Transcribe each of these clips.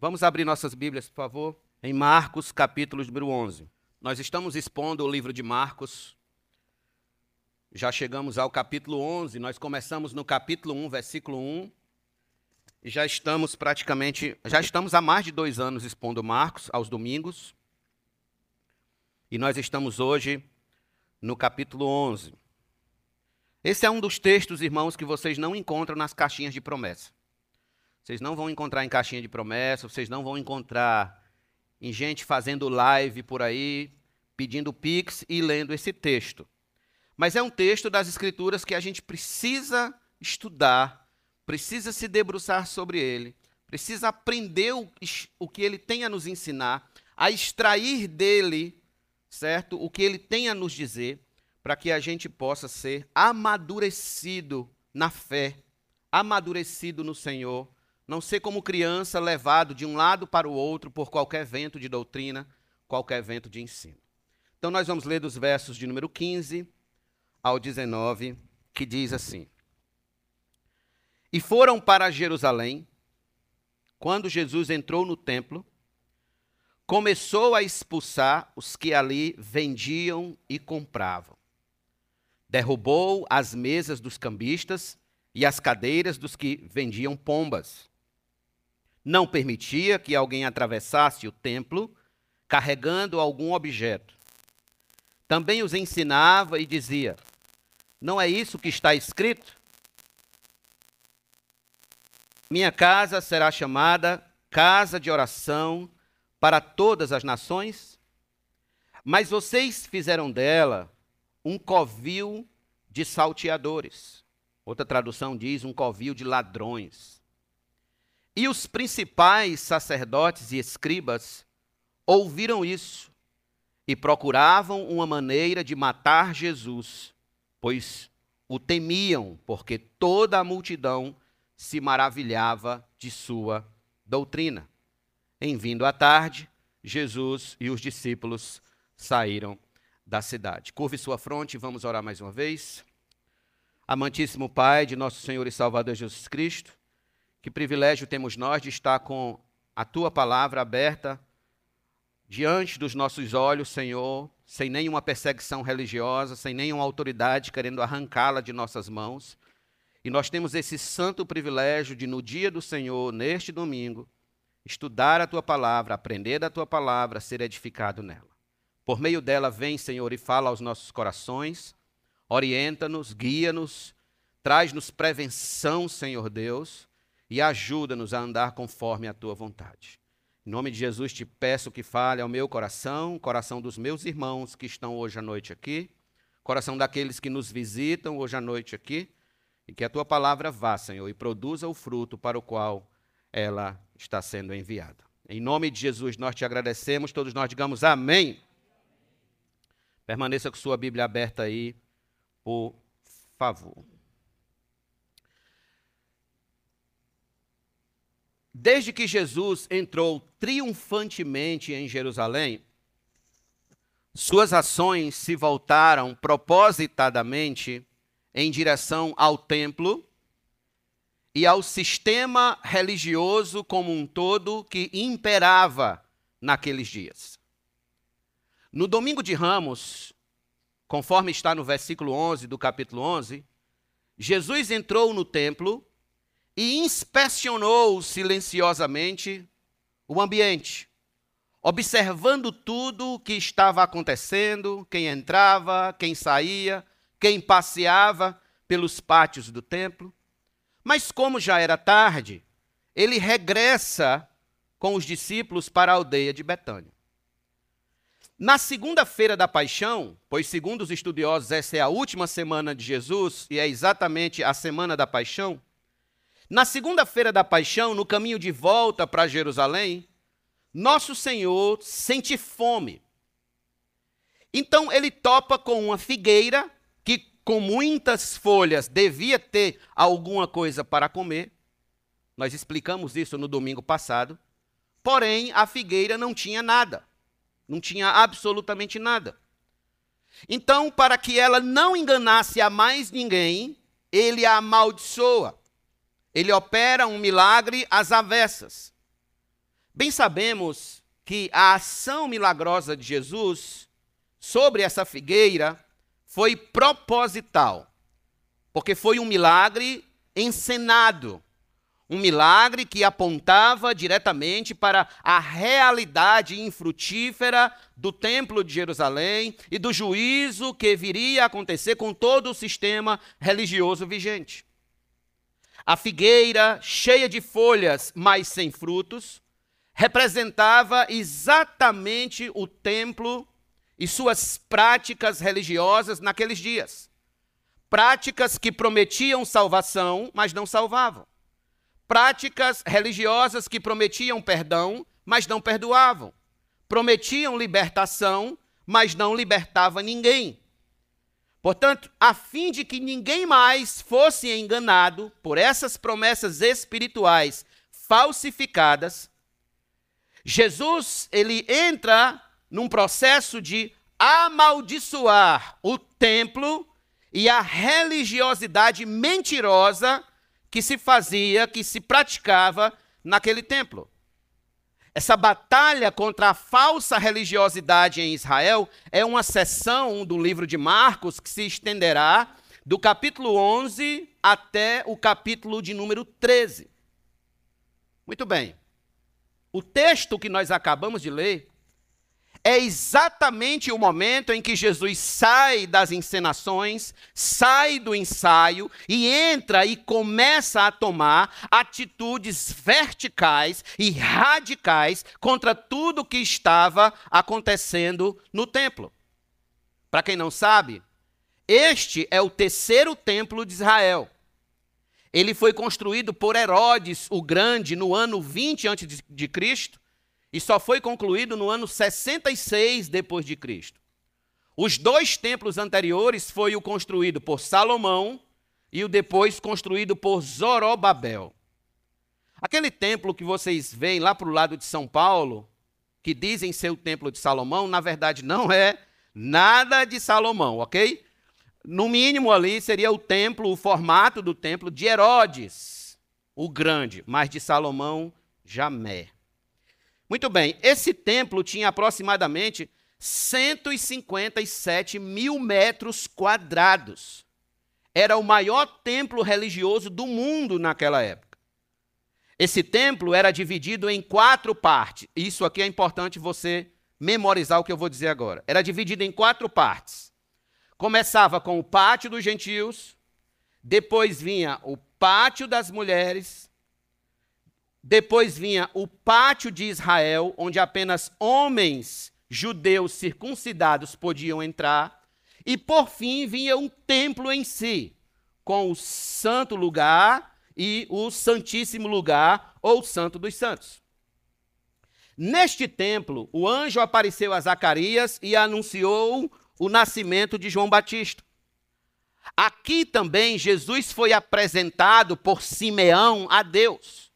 Vamos abrir nossas Bíblias, por favor, em Marcos, capítulo número 11. Nós estamos expondo o livro de Marcos. Já chegamos ao capítulo 11, nós começamos no capítulo 1, versículo 1. E já estamos praticamente, já estamos há mais de dois anos expondo Marcos aos domingos. E nós estamos hoje no capítulo 11. Esse é um dos textos, irmãos, que vocês não encontram nas caixinhas de promessa. Vocês não vão encontrar em caixinha de promessa, vocês não vão encontrar em gente fazendo live por aí, pedindo pix e lendo esse texto. Mas é um texto das Escrituras que a gente precisa estudar, precisa se debruçar sobre ele, precisa aprender o, o que ele tem a nos ensinar, a extrair dele, certo? O que ele tem a nos dizer, para que a gente possa ser amadurecido na fé, amadurecido no Senhor não ser como criança levado de um lado para o outro por qualquer vento de doutrina, qualquer vento de ensino. Então nós vamos ler dos versos de número 15 ao 19, que diz assim: E foram para Jerusalém, quando Jesus entrou no templo, começou a expulsar os que ali vendiam e compravam. Derrubou as mesas dos cambistas e as cadeiras dos que vendiam pombas não permitia que alguém atravessasse o templo carregando algum objeto. Também os ensinava e dizia: Não é isso que está escrito? Minha casa será chamada casa de oração para todas as nações, mas vocês fizeram dela um covil de salteadores. Outra tradução diz um covil de ladrões. E os principais sacerdotes e escribas ouviram isso e procuravam uma maneira de matar Jesus, pois o temiam, porque toda a multidão se maravilhava de sua doutrina. Em vindo à tarde, Jesus e os discípulos saíram da cidade. Curve sua fronte, vamos orar mais uma vez. Amantíssimo Pai de nosso Senhor e Salvador Jesus Cristo, que privilégio temos nós de estar com a tua palavra aberta diante dos nossos olhos, Senhor, sem nenhuma perseguição religiosa, sem nenhuma autoridade querendo arrancá-la de nossas mãos. E nós temos esse santo privilégio de, no dia do Senhor, neste domingo, estudar a tua palavra, aprender da tua palavra, ser edificado nela. Por meio dela, vem, Senhor, e fala aos nossos corações, orienta-nos, guia-nos, traz-nos prevenção, Senhor Deus e ajuda-nos a andar conforme a tua vontade. Em nome de Jesus te peço que fale ao meu coração, coração dos meus irmãos que estão hoje à noite aqui, coração daqueles que nos visitam hoje à noite aqui, e que a tua palavra vá, Senhor, e produza o fruto para o qual ela está sendo enviada. Em nome de Jesus nós te agradecemos, todos nós digamos amém. Permaneça com sua Bíblia aberta aí, por favor. Desde que Jesus entrou triunfantemente em Jerusalém, suas ações se voltaram propositadamente em direção ao templo e ao sistema religioso como um todo que imperava naqueles dias. No domingo de Ramos, conforme está no versículo 11 do capítulo 11, Jesus entrou no templo e inspecionou silenciosamente o ambiente, observando tudo o que estava acontecendo, quem entrava, quem saía, quem passeava pelos pátios do templo. Mas como já era tarde, ele regressa com os discípulos para a aldeia de Betânia. Na segunda-feira da paixão, pois segundo os estudiosos essa é a última semana de Jesus e é exatamente a semana da paixão, na segunda-feira da paixão, no caminho de volta para Jerusalém, nosso Senhor sente fome. Então ele topa com uma figueira que, com muitas folhas, devia ter alguma coisa para comer. Nós explicamos isso no domingo passado. Porém, a figueira não tinha nada. Não tinha absolutamente nada. Então, para que ela não enganasse a mais ninguém, ele a amaldiçoa. Ele opera um milagre às avessas. Bem sabemos que a ação milagrosa de Jesus sobre essa figueira foi proposital, porque foi um milagre encenado, um milagre que apontava diretamente para a realidade infrutífera do Templo de Jerusalém e do juízo que viria a acontecer com todo o sistema religioso vigente. A figueira, cheia de folhas, mas sem frutos, representava exatamente o templo e suas práticas religiosas naqueles dias. Práticas que prometiam salvação, mas não salvavam práticas religiosas que prometiam perdão, mas não perdoavam. Prometiam libertação, mas não libertava ninguém. Portanto, a fim de que ninguém mais fosse enganado por essas promessas espirituais falsificadas, Jesus, ele entra num processo de amaldiçoar o templo e a religiosidade mentirosa que se fazia, que se praticava naquele templo. Essa batalha contra a falsa religiosidade em Israel é uma seção do livro de Marcos que se estenderá do capítulo 11 até o capítulo de número 13. Muito bem. O texto que nós acabamos de ler é exatamente o momento em que Jesus sai das encenações, sai do ensaio e entra e começa a tomar atitudes verticais e radicais contra tudo que estava acontecendo no templo. Para quem não sabe, este é o terceiro templo de Israel. Ele foi construído por Herodes o Grande no ano 20 a.C e só foi concluído no ano 66 depois de Cristo. Os dois templos anteriores foi o construído por Salomão e o depois construído por Zorobabel. Aquele templo que vocês veem lá para o lado de São Paulo, que dizem ser o templo de Salomão, na verdade não é nada de Salomão, ok? No mínimo ali seria o templo, o formato do templo de Herodes, o grande, mas de Salomão, jamais. Muito bem, esse templo tinha aproximadamente 157 mil metros quadrados. Era o maior templo religioso do mundo naquela época. Esse templo era dividido em quatro partes. Isso aqui é importante você memorizar o que eu vou dizer agora. Era dividido em quatro partes. Começava com o pátio dos gentios, depois vinha o pátio das mulheres, depois vinha o pátio de Israel, onde apenas homens judeus circuncidados podiam entrar. E por fim vinha um templo em si, com o santo lugar e o santíssimo lugar, ou santo dos santos. Neste templo, o anjo apareceu a Zacarias e anunciou o nascimento de João Batista. Aqui também Jesus foi apresentado por Simeão a Deus.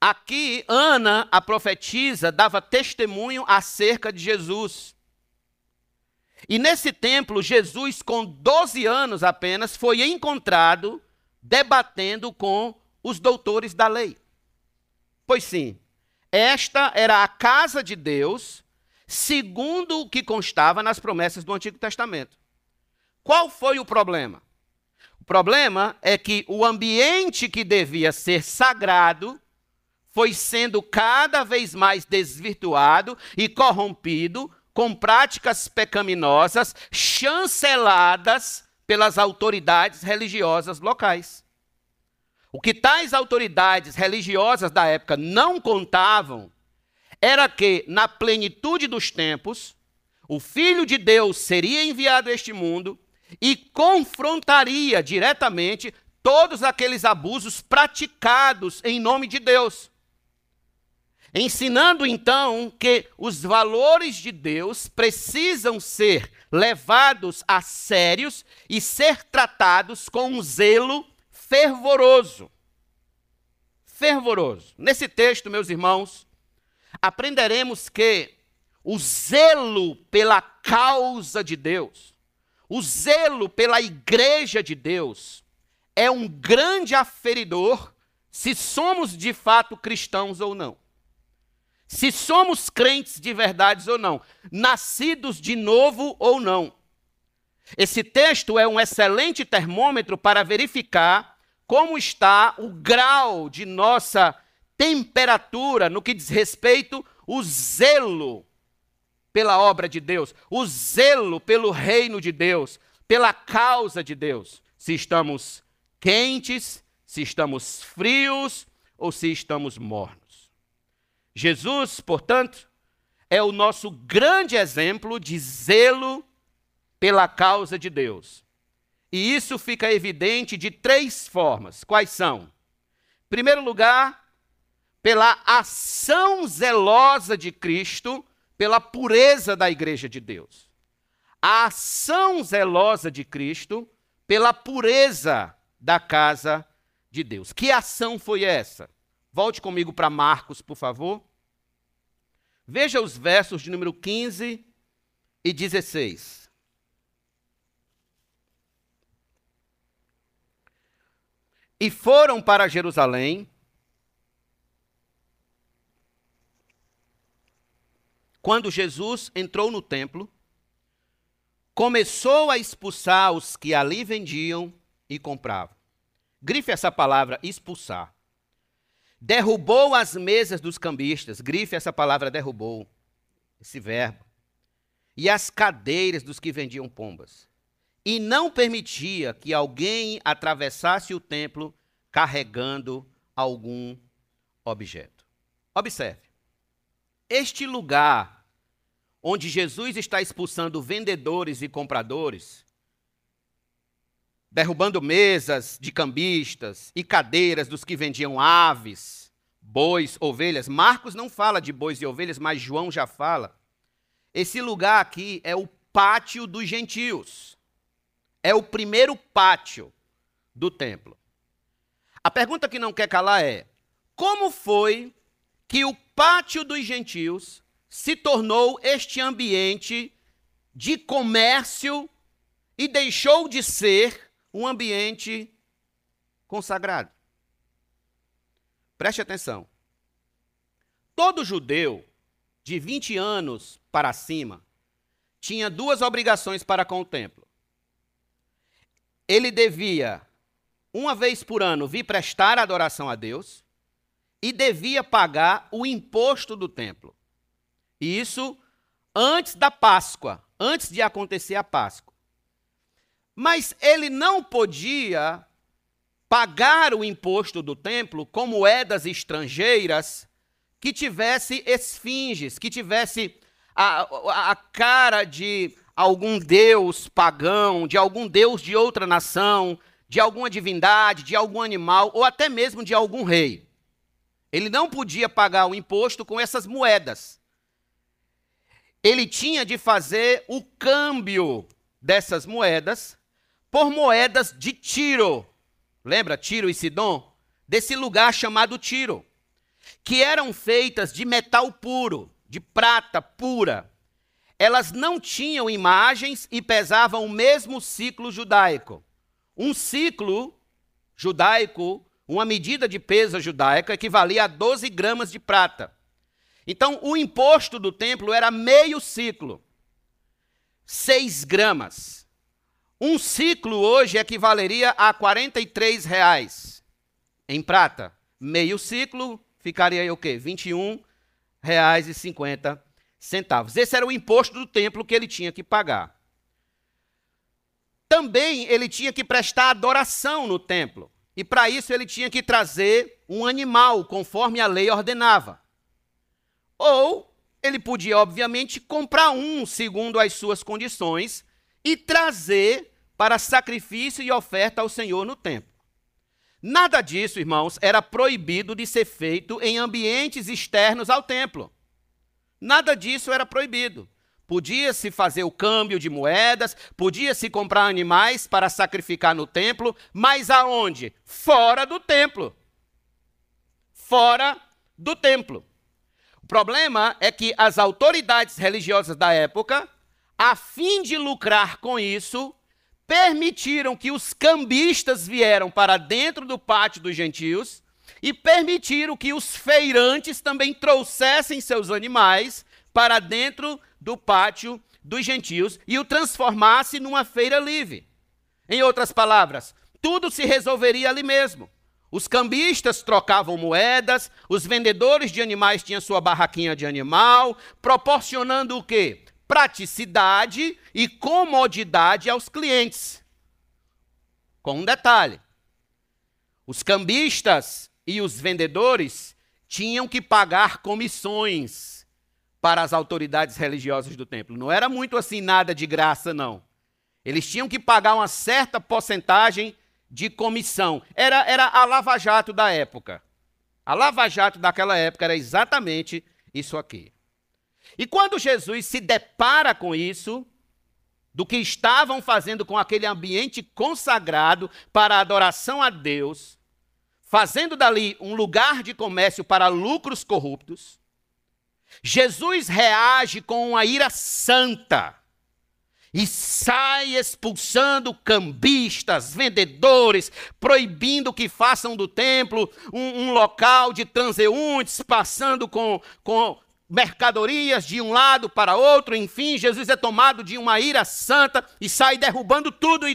Aqui, Ana, a profetisa, dava testemunho acerca de Jesus. E nesse templo, Jesus, com 12 anos apenas, foi encontrado debatendo com os doutores da lei. Pois sim, esta era a casa de Deus, segundo o que constava nas promessas do Antigo Testamento. Qual foi o problema? O problema é que o ambiente que devia ser sagrado foi sendo cada vez mais desvirtuado e corrompido com práticas pecaminosas chanceladas pelas autoridades religiosas locais. O que tais autoridades religiosas da época não contavam era que, na plenitude dos tempos, o Filho de Deus seria enviado a este mundo e confrontaria diretamente todos aqueles abusos praticados em nome de Deus ensinando então que os valores de Deus precisam ser levados a sérios e ser tratados com um zelo fervoroso. Fervoroso. Nesse texto, meus irmãos, aprenderemos que o zelo pela causa de Deus, o zelo pela igreja de Deus, é um grande aferidor se somos de fato cristãos ou não. Se somos crentes de verdade ou não, nascidos de novo ou não. Esse texto é um excelente termômetro para verificar como está o grau de nossa temperatura no que diz respeito o zelo pela obra de Deus, o zelo pelo reino de Deus, pela causa de Deus. Se estamos quentes, se estamos frios ou se estamos mornos. Jesus, portanto, é o nosso grande exemplo de zelo pela causa de Deus. E isso fica evidente de três formas. Quais são? Em primeiro lugar, pela ação zelosa de Cristo, pela pureza da igreja de Deus. A ação zelosa de Cristo pela pureza da casa de Deus. Que ação foi essa? Volte comigo para Marcos, por favor. Veja os versos de número 15 e 16. E foram para Jerusalém quando Jesus entrou no templo, começou a expulsar os que ali vendiam e compravam. Grife essa palavra expulsar. Derrubou as mesas dos cambistas. Grife essa palavra derrubou. Esse verbo. E as cadeiras dos que vendiam pombas. E não permitia que alguém atravessasse o templo carregando algum objeto. Observe. Este lugar onde Jesus está expulsando vendedores e compradores, derrubando mesas de cambistas e cadeiras dos que vendiam aves, bois, ovelhas. Marcos não fala de bois e ovelhas, mas João já fala. Esse lugar aqui é o pátio dos gentios. É o primeiro pátio do templo. A pergunta que não quer calar é: como foi que o pátio dos gentios se tornou este ambiente de comércio e deixou de ser um ambiente consagrado. Preste atenção. Todo judeu de 20 anos para cima tinha duas obrigações para com o templo. Ele devia, uma vez por ano, vir prestar adoração a Deus e devia pagar o imposto do templo. Isso antes da Páscoa, antes de acontecer a Páscoa. Mas ele não podia pagar o imposto do templo com moedas estrangeiras que tivesse esfinges, que tivesse a, a cara de algum deus pagão, de algum deus de outra nação, de alguma divindade, de algum animal, ou até mesmo de algum rei. Ele não podia pagar o imposto com essas moedas ele tinha de fazer o câmbio dessas moedas por moedas de Tiro. Lembra Tiro e Sidom? Desse lugar chamado Tiro, que eram feitas de metal puro, de prata pura. Elas não tinham imagens e pesavam o mesmo ciclo judaico. Um ciclo judaico, uma medida de peso judaica, equivalia a 12 gramas de prata. Então, o imposto do templo era meio ciclo, 6 gramas. Um ciclo hoje equivaleria a 43 reais em prata. Meio ciclo ficaria aí o quê? 21 reais e 50 centavos. Esse era o imposto do templo que ele tinha que pagar. Também ele tinha que prestar adoração no templo. E para isso ele tinha que trazer um animal, conforme a lei ordenava. Ou ele podia, obviamente, comprar um segundo as suas condições e trazer para sacrifício e oferta ao Senhor no templo. Nada disso, irmãos, era proibido de ser feito em ambientes externos ao templo. Nada disso era proibido. Podia-se fazer o câmbio de moedas, podia-se comprar animais para sacrificar no templo, mas aonde? Fora do templo. Fora do templo problema é que as autoridades religiosas da época, a fim de lucrar com isso, permitiram que os cambistas vieram para dentro do pátio dos gentios e permitiram que os feirantes também trouxessem seus animais para dentro do pátio dos gentios e o transformasse numa feira livre. Em outras palavras, tudo se resolveria ali mesmo. Os cambistas trocavam moedas, os vendedores de animais tinham sua barraquinha de animal, proporcionando o quê? Praticidade e comodidade aos clientes. Com um detalhe: os cambistas e os vendedores tinham que pagar comissões para as autoridades religiosas do templo. Não era muito assim nada de graça, não. Eles tinham que pagar uma certa porcentagem de comissão. Era, era a lava-jato da época. A lava-jato daquela época era exatamente isso aqui. E quando Jesus se depara com isso, do que estavam fazendo com aquele ambiente consagrado para a adoração a Deus, fazendo dali um lugar de comércio para lucros corruptos, Jesus reage com uma ira santa e sai expulsando cambistas, vendedores, proibindo que façam do templo um, um local de transeuntes, passando com, com mercadorias de um lado para outro, enfim, Jesus é tomado de uma ira santa e sai derrubando tudo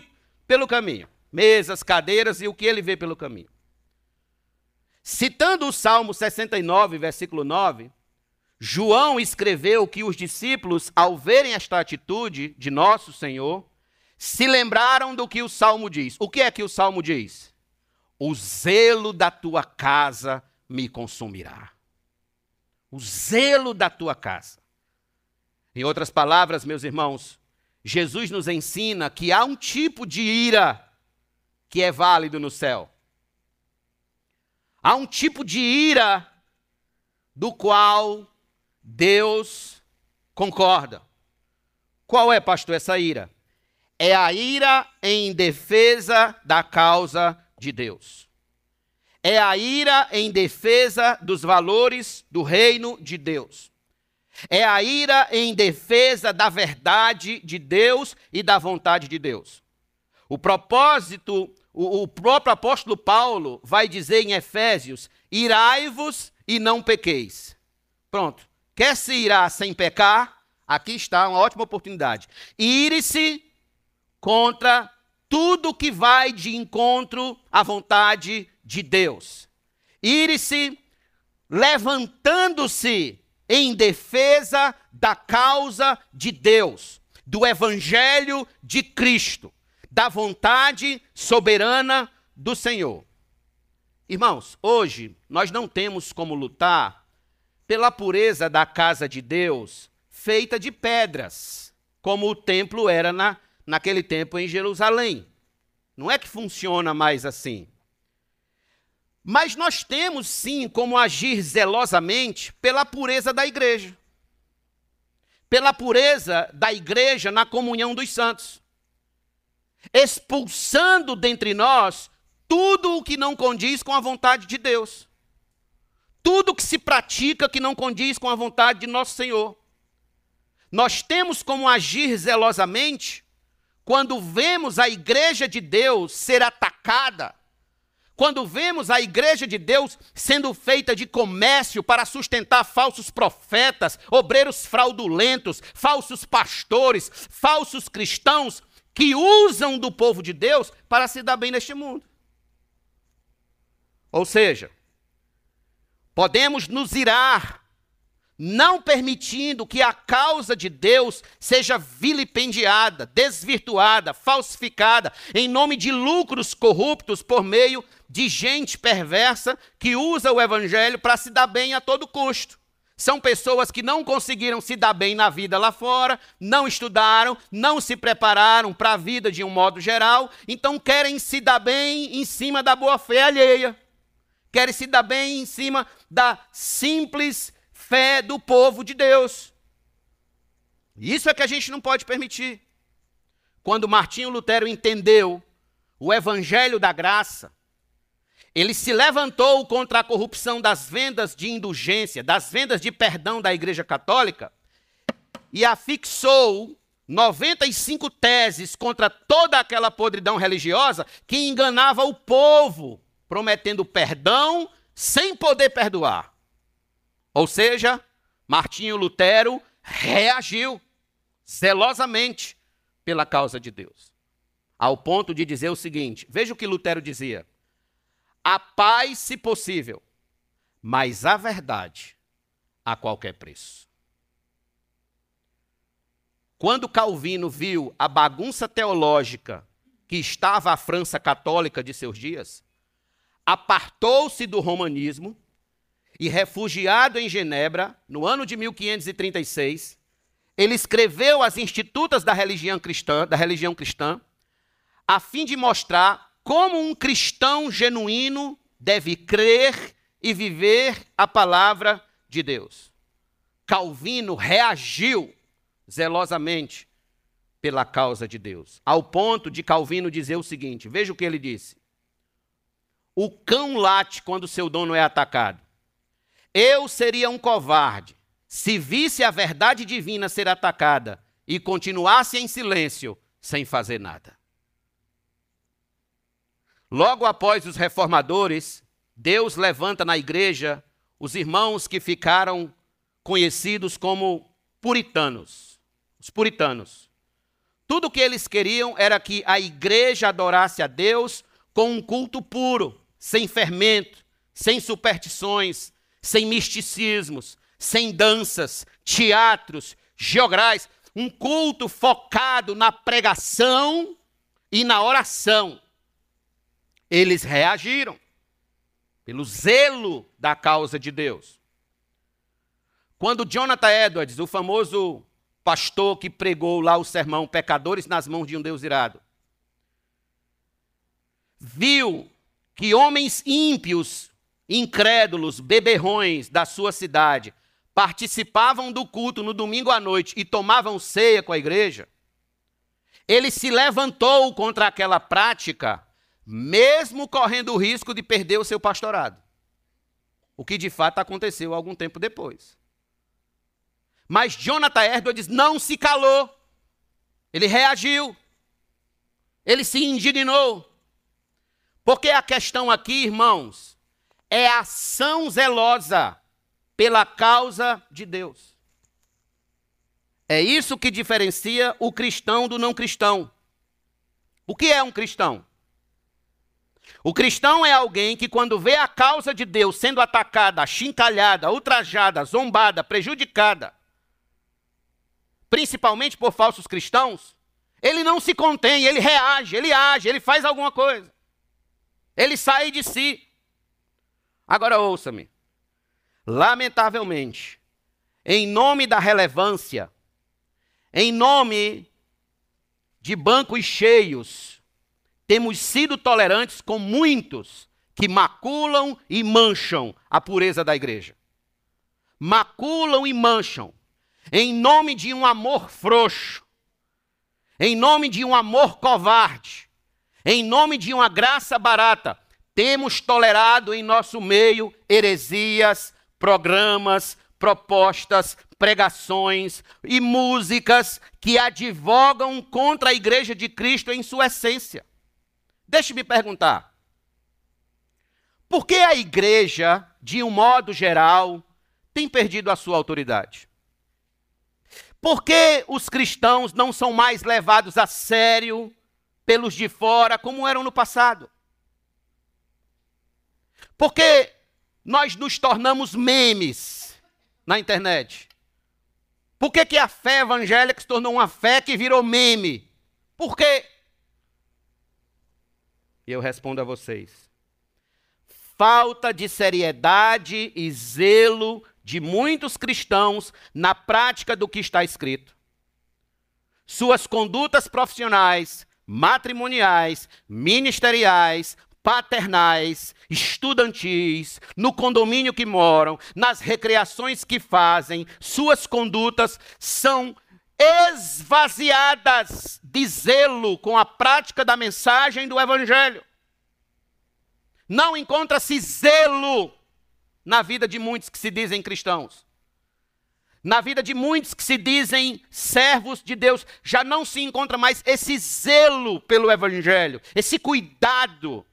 pelo caminho mesas, cadeiras e o que ele vê pelo caminho. Citando o Salmo 69, versículo 9, João escreveu que os discípulos, ao verem esta atitude de nosso Senhor, se lembraram do que o salmo diz. O que é que o salmo diz? O zelo da tua casa me consumirá. O zelo da tua casa. Em outras palavras, meus irmãos, Jesus nos ensina que há um tipo de ira que é válido no céu. Há um tipo de ira do qual Deus concorda. Qual é, pastor, essa ira? É a ira em defesa da causa de Deus. É a ira em defesa dos valores do reino de Deus. É a ira em defesa da verdade de Deus e da vontade de Deus. O propósito, o, o próprio apóstolo Paulo vai dizer em Efésios: irai-vos e não pequeis. Pronto. Quer se irá sem pecar? Aqui está uma ótima oportunidade. Ire-se contra tudo que vai de encontro à vontade de Deus. Ire-se levantando-se em defesa da causa de Deus, do evangelho de Cristo, da vontade soberana do Senhor. Irmãos, hoje nós não temos como lutar pela pureza da casa de Deus, feita de pedras, como o templo era na, naquele tempo em Jerusalém. Não é que funciona mais assim. Mas nós temos sim como agir zelosamente pela pureza da igreja. Pela pureza da igreja na comunhão dos santos. Expulsando dentre nós tudo o que não condiz com a vontade de Deus tudo que se pratica que não condiz com a vontade de nosso Senhor. Nós temos como agir zelosamente quando vemos a igreja de Deus ser atacada, quando vemos a igreja de Deus sendo feita de comércio para sustentar falsos profetas, obreiros fraudulentos, falsos pastores, falsos cristãos que usam do povo de Deus para se dar bem neste mundo. Ou seja, Podemos nos irar, não permitindo que a causa de Deus seja vilipendiada, desvirtuada, falsificada, em nome de lucros corruptos por meio de gente perversa que usa o evangelho para se dar bem a todo custo. São pessoas que não conseguiram se dar bem na vida lá fora, não estudaram, não se prepararam para a vida de um modo geral, então querem se dar bem em cima da boa fé alheia querem se dar bem em cima da simples fé do povo de Deus. Isso é que a gente não pode permitir. Quando Martinho Lutero entendeu o evangelho da graça, ele se levantou contra a corrupção das vendas de indulgência, das vendas de perdão da Igreja Católica e afixou 95 teses contra toda aquela podridão religiosa que enganava o povo prometendo perdão sem poder perdoar. Ou seja, Martinho Lutero reagiu zelosamente pela causa de Deus, ao ponto de dizer o seguinte: veja o que Lutero dizia. A paz, se possível, mas a verdade a qualquer preço. Quando Calvino viu a bagunça teológica que estava a França católica de seus dias, apartou-se do romanismo e, refugiado em Genebra, no ano de 1536, ele escreveu as Institutas da religião cristã, da religião cristã, a fim de mostrar como um cristão genuíno deve crer e viver a palavra de Deus. Calvino reagiu zelosamente pela causa de Deus, ao ponto de Calvino dizer o seguinte: veja o que ele disse. O cão late quando seu dono é atacado. Eu seria um covarde se visse a verdade divina ser atacada e continuasse em silêncio, sem fazer nada. Logo após os reformadores, Deus levanta na igreja os irmãos que ficaram conhecidos como puritanos. Os puritanos. Tudo o que eles queriam era que a igreja adorasse a Deus com um culto puro, sem fermento, sem superstições, sem misticismos, sem danças, teatros, geograis, um culto focado na pregação e na oração. Eles reagiram pelo zelo da causa de Deus. Quando Jonathan Edwards, o famoso pastor que pregou lá o sermão Pecadores nas mãos de um Deus irado, viu que homens ímpios, incrédulos, beberrões da sua cidade participavam do culto no domingo à noite e tomavam ceia com a igreja, ele se levantou contra aquela prática mesmo correndo o risco de perder o seu pastorado. O que de fato aconteceu algum tempo depois. Mas Jonathan Edwards não se calou. Ele reagiu. Ele se indignou. Porque a questão aqui, irmãos, é ação zelosa pela causa de Deus. É isso que diferencia o cristão do não cristão. O que é um cristão? O cristão é alguém que, quando vê a causa de Deus sendo atacada, achincalhada, ultrajada, zombada, prejudicada, principalmente por falsos cristãos, ele não se contém, ele reage, ele age, ele faz alguma coisa. Ele sai de si. Agora ouça-me. Lamentavelmente, em nome da relevância, em nome de bancos cheios, temos sido tolerantes com muitos que maculam e mancham a pureza da igreja. Maculam e mancham em nome de um amor frouxo, em nome de um amor covarde, em nome de uma graça barata. Temos tolerado em nosso meio heresias, programas, propostas, pregações e músicas que advogam contra a igreja de Cristo em sua essência. Deixe-me perguntar. Por que a igreja, de um modo geral, tem perdido a sua autoridade? Por que os cristãos não são mais levados a sério pelos de fora como eram no passado? Porque nós nos tornamos memes na internet. Por que, que a fé evangélica se tornou uma fé que virou meme? Por quê? E eu respondo a vocês: falta de seriedade e zelo de muitos cristãos na prática do que está escrito. Suas condutas profissionais, matrimoniais, ministeriais, paternais, estudantis, no condomínio que moram, nas recreações que fazem, suas condutas são esvaziadas de zelo com a prática da mensagem do Evangelho. Não encontra-se zelo na vida de muitos que se dizem cristãos. Na vida de muitos que se dizem servos de Deus, já não se encontra mais esse zelo pelo Evangelho, esse cuidado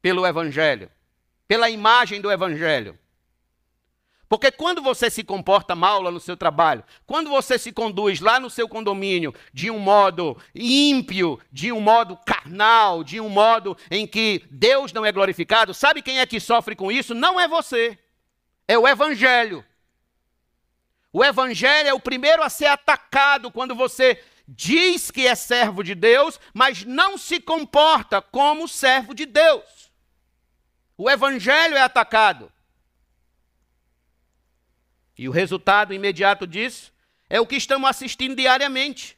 pelo Evangelho. pela imagem do evangelho. Porque quando você se comporta mal lá no seu trabalho, quando você se conduz lá no seu condomínio de um modo ímpio, de um modo carnal, de um modo em que Deus não é glorificado, sabe quem é que sofre com isso? Não é você, é o Evangelho. O Evangelho é o primeiro a ser atacado quando você diz que é servo de Deus, mas não se comporta como servo de Deus. O Evangelho é atacado. E o resultado imediato disso é o que estamos assistindo diariamente.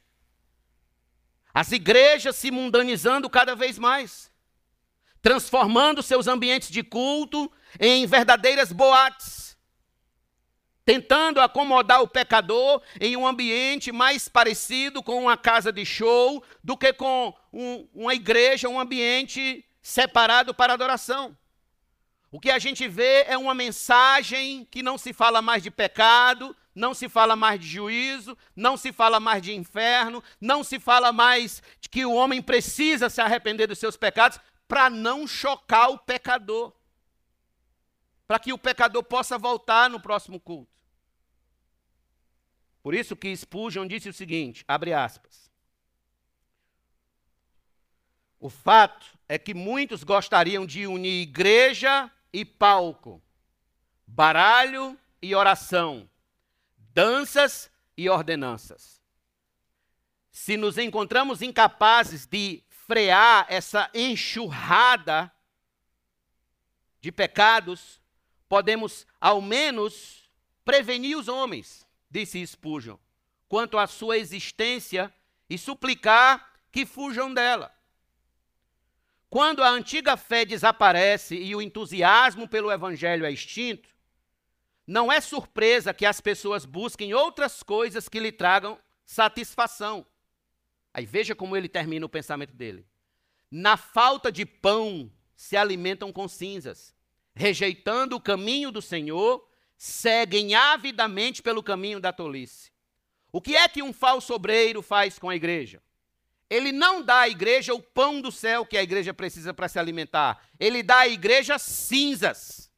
As igrejas se mundanizando cada vez mais, transformando seus ambientes de culto em verdadeiras boates, tentando acomodar o pecador em um ambiente mais parecido com uma casa de show do que com um, uma igreja, um ambiente separado para adoração. O que a gente vê é uma mensagem que não se fala mais de pecado, não se fala mais de juízo, não se fala mais de inferno, não se fala mais de que o homem precisa se arrepender dos seus pecados para não chocar o pecador. Para que o pecador possa voltar no próximo culto. Por isso que Spurgeon disse o seguinte, abre aspas. O fato é que muitos gostariam de unir igreja e palco, baralho e oração, danças e ordenanças. Se nos encontramos incapazes de frear essa enxurrada de pecados, podemos ao menos prevenir os homens, disse Spurgeon, quanto à sua existência e suplicar que fujam dela. Quando a antiga fé desaparece e o entusiasmo pelo evangelho é extinto, não é surpresa que as pessoas busquem outras coisas que lhe tragam satisfação. Aí veja como ele termina o pensamento dele. Na falta de pão se alimentam com cinzas, rejeitando o caminho do Senhor, seguem avidamente pelo caminho da tolice. O que é que um falso obreiro faz com a igreja? Ele não dá à igreja o pão do céu que a igreja precisa para se alimentar. Ele dá à igreja cinzas.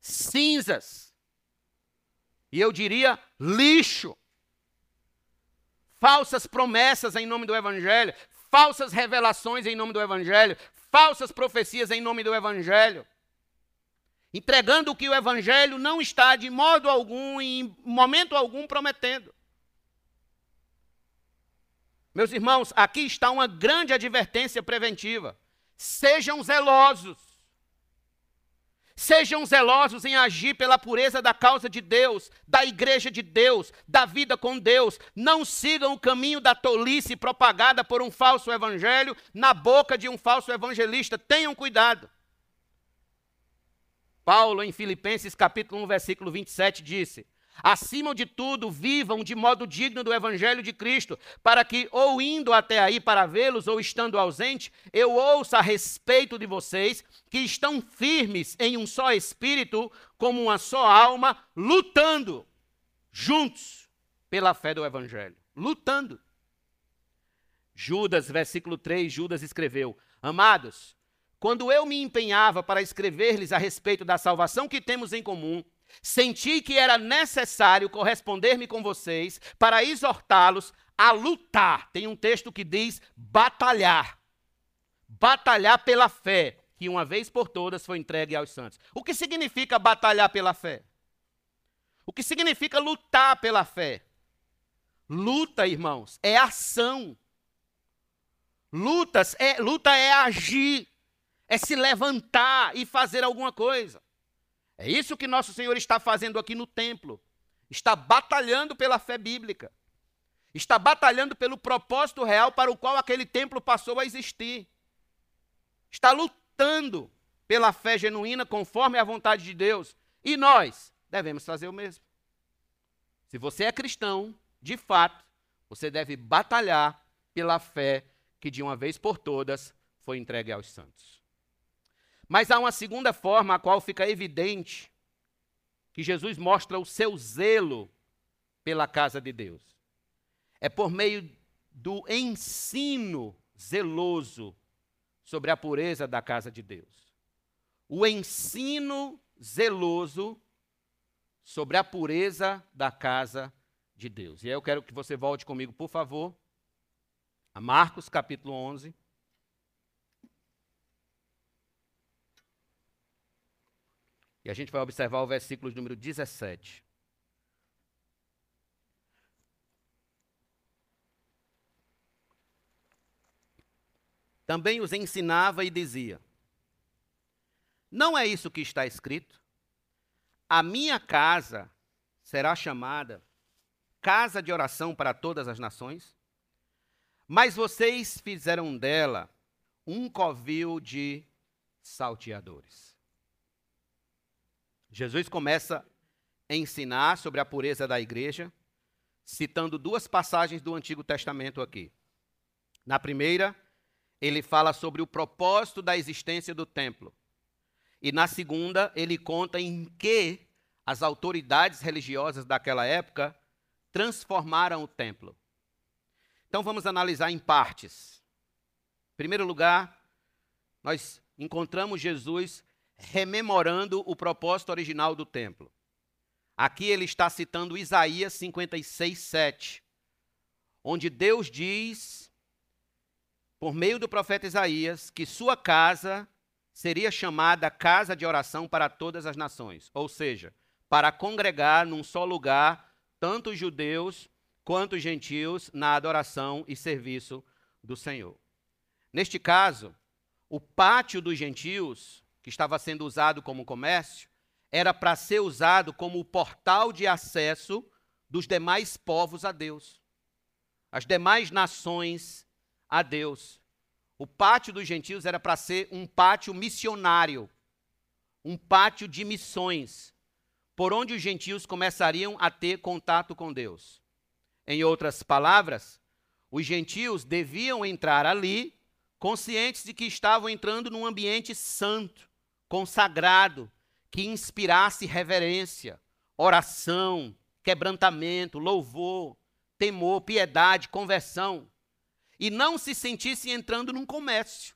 Cinzas. E eu diria lixo. Falsas promessas em nome do evangelho, falsas revelações em nome do evangelho, falsas profecias em nome do evangelho. Entregando o que o evangelho não está de modo algum, em momento algum, prometendo. Meus irmãos, aqui está uma grande advertência preventiva. Sejam zelosos. Sejam zelosos em agir pela pureza da causa de Deus, da igreja de Deus, da vida com Deus. Não sigam o caminho da tolice propagada por um falso evangelho na boca de um falso evangelista. Tenham cuidado. Paulo, em Filipenses capítulo 1, versículo 27, disse: Acima de tudo, vivam de modo digno do Evangelho de Cristo, para que, ou indo até aí para vê-los, ou estando ausente, eu ouça a respeito de vocês, que estão firmes em um só espírito, como uma só alma, lutando juntos pela fé do Evangelho. Lutando. Judas, versículo 3, Judas escreveu: Amados, quando eu me empenhava para escrever-lhes a respeito da salvação que temos em comum, Senti que era necessário corresponder-me com vocês para exortá-los a lutar. Tem um texto que diz batalhar. Batalhar pela fé, que uma vez por todas foi entregue aos santos. O que significa batalhar pela fé? O que significa lutar pela fé? Luta, irmãos, é ação. Lutas é, luta é agir, é se levantar e fazer alguma coisa. É isso que nosso Senhor está fazendo aqui no templo. Está batalhando pela fé bíblica. Está batalhando pelo propósito real para o qual aquele templo passou a existir. Está lutando pela fé genuína conforme a vontade de Deus. E nós devemos fazer o mesmo. Se você é cristão, de fato, você deve batalhar pela fé que de uma vez por todas foi entregue aos santos. Mas há uma segunda forma a qual fica evidente que Jesus mostra o seu zelo pela casa de Deus. É por meio do ensino zeloso sobre a pureza da casa de Deus. o ensino zeloso sobre a pureza da casa de Deus. E aí eu quero que você volte comigo, por favor, a Marcos capítulo 11. E a gente vai observar o versículo número 17. Também os ensinava e dizia: Não é isso que está escrito? A minha casa será chamada casa de oração para todas as nações? Mas vocês fizeram dela um covil de salteadores. Jesus começa a ensinar sobre a pureza da igreja, citando duas passagens do Antigo Testamento aqui. Na primeira, ele fala sobre o propósito da existência do templo. E na segunda, ele conta em que as autoridades religiosas daquela época transformaram o templo. Então vamos analisar em partes. Em primeiro lugar, nós encontramos Jesus rememorando o propósito original do templo. Aqui ele está citando Isaías 56, 7, onde Deus diz, por meio do profeta Isaías, que sua casa seria chamada casa de oração para todas as nações, ou seja, para congregar num só lugar tanto os judeus quanto os gentios na adoração e serviço do Senhor. Neste caso, o pátio dos gentios que estava sendo usado como comércio, era para ser usado como o portal de acesso dos demais povos a Deus, as demais nações a Deus. O pátio dos gentios era para ser um pátio missionário, um pátio de missões, por onde os gentios começariam a ter contato com Deus. Em outras palavras, os gentios deviam entrar ali conscientes de que estavam entrando num ambiente santo, consagrado, que inspirasse reverência, oração, quebrantamento, louvor, temor, piedade, conversão. E não se sentisse entrando num comércio.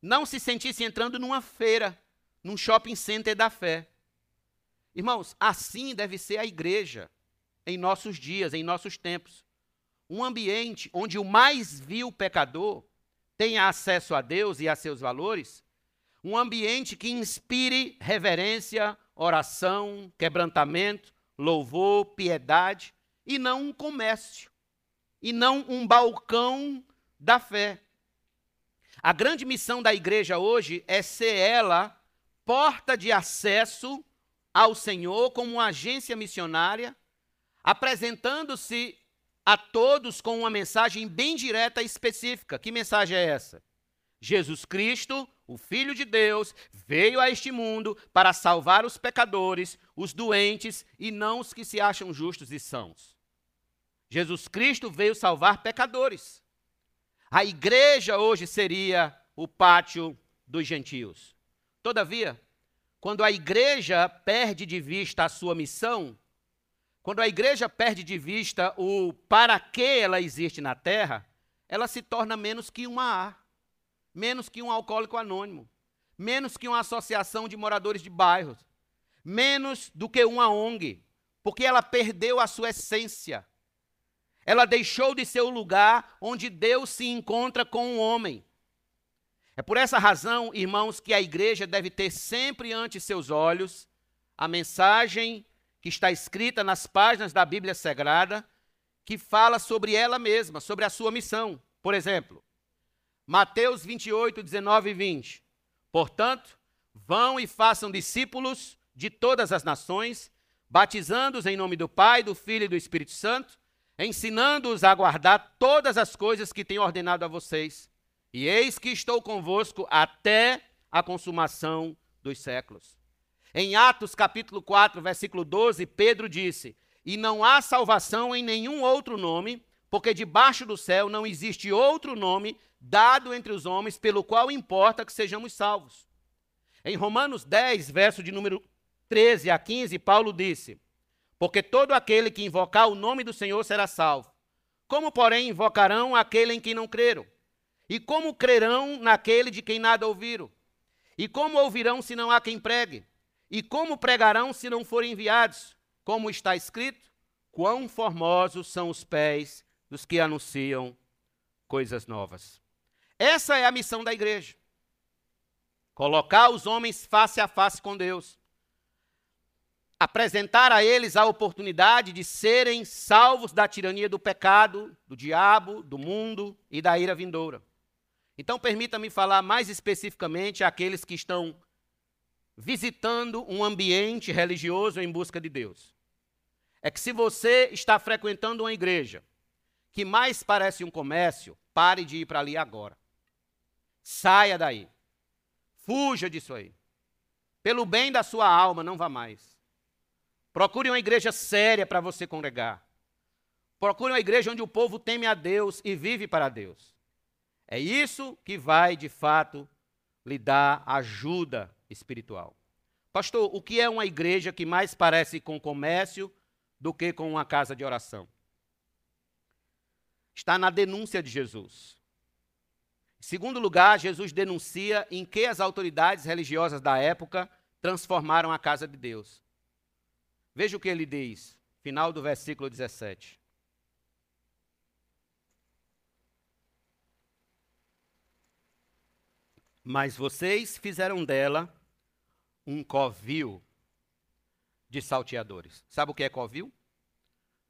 Não se sentisse entrando numa feira, num shopping center da fé. Irmãos, assim deve ser a igreja em nossos dias, em nossos tempos. Um ambiente onde o mais vil pecador tenha acesso a Deus e a seus valores um ambiente que inspire reverência, oração, quebrantamento, louvor, piedade, e não um comércio, e não um balcão da fé. A grande missão da igreja hoje é ser ela porta de acesso ao Senhor como uma agência missionária, apresentando-se a todos com uma mensagem bem direta e específica. Que mensagem é essa? Jesus Cristo, o Filho de Deus, veio a este mundo para salvar os pecadores, os doentes e não os que se acham justos e sãos. Jesus Cristo veio salvar pecadores. A igreja hoje seria o pátio dos gentios. Todavia, quando a igreja perde de vista a sua missão, quando a igreja perde de vista o para que ela existe na terra, ela se torna menos que uma A menos que um alcoólico anônimo, menos que uma associação de moradores de bairros, menos do que uma ONG, porque ela perdeu a sua essência. Ela deixou de ser o lugar onde Deus se encontra com o homem. É por essa razão, irmãos, que a igreja deve ter sempre ante seus olhos a mensagem que está escrita nas páginas da Bíblia Sagrada, que fala sobre ela mesma, sobre a sua missão. Por exemplo, Mateus 28, 19 e 20. Portanto, vão e façam discípulos de todas as nações, batizando-os em nome do Pai, do Filho e do Espírito Santo, ensinando-os a guardar todas as coisas que tenho ordenado a vocês. E eis que estou convosco até a consumação dos séculos. Em Atos capítulo 4, versículo 12, Pedro disse: E não há salvação em nenhum outro nome, porque debaixo do céu não existe outro nome dado entre os homens pelo qual importa que sejamos salvos. Em Romanos 10, verso de número 13 a 15, Paulo disse: Porque todo aquele que invocar o nome do Senhor será salvo. Como, porém, invocarão aquele em quem não creram? E como crerão naquele de quem nada ouviram? E como ouvirão se não há quem pregue? E como pregarão se não forem enviados? Como está escrito: Quão formosos são os pés dos que anunciam coisas novas. Essa é a missão da igreja. Colocar os homens face a face com Deus. Apresentar a eles a oportunidade de serem salvos da tirania do pecado, do diabo, do mundo e da ira vindoura. Então, permita-me falar mais especificamente àqueles que estão visitando um ambiente religioso em busca de Deus. É que se você está frequentando uma igreja que mais parece um comércio, pare de ir para ali agora. Saia daí. Fuja disso aí. Pelo bem da sua alma, não vá mais. Procure uma igreja séria para você congregar. Procure uma igreja onde o povo teme a Deus e vive para Deus. É isso que vai, de fato, lhe dar ajuda espiritual. Pastor, o que é uma igreja que mais parece com comércio do que com uma casa de oração? Está na denúncia de Jesus. Em segundo lugar, Jesus denuncia em que as autoridades religiosas da época transformaram a casa de Deus. Veja o que ele diz, final do versículo 17. Mas vocês fizeram dela um covil de salteadores. Sabe o que é covil?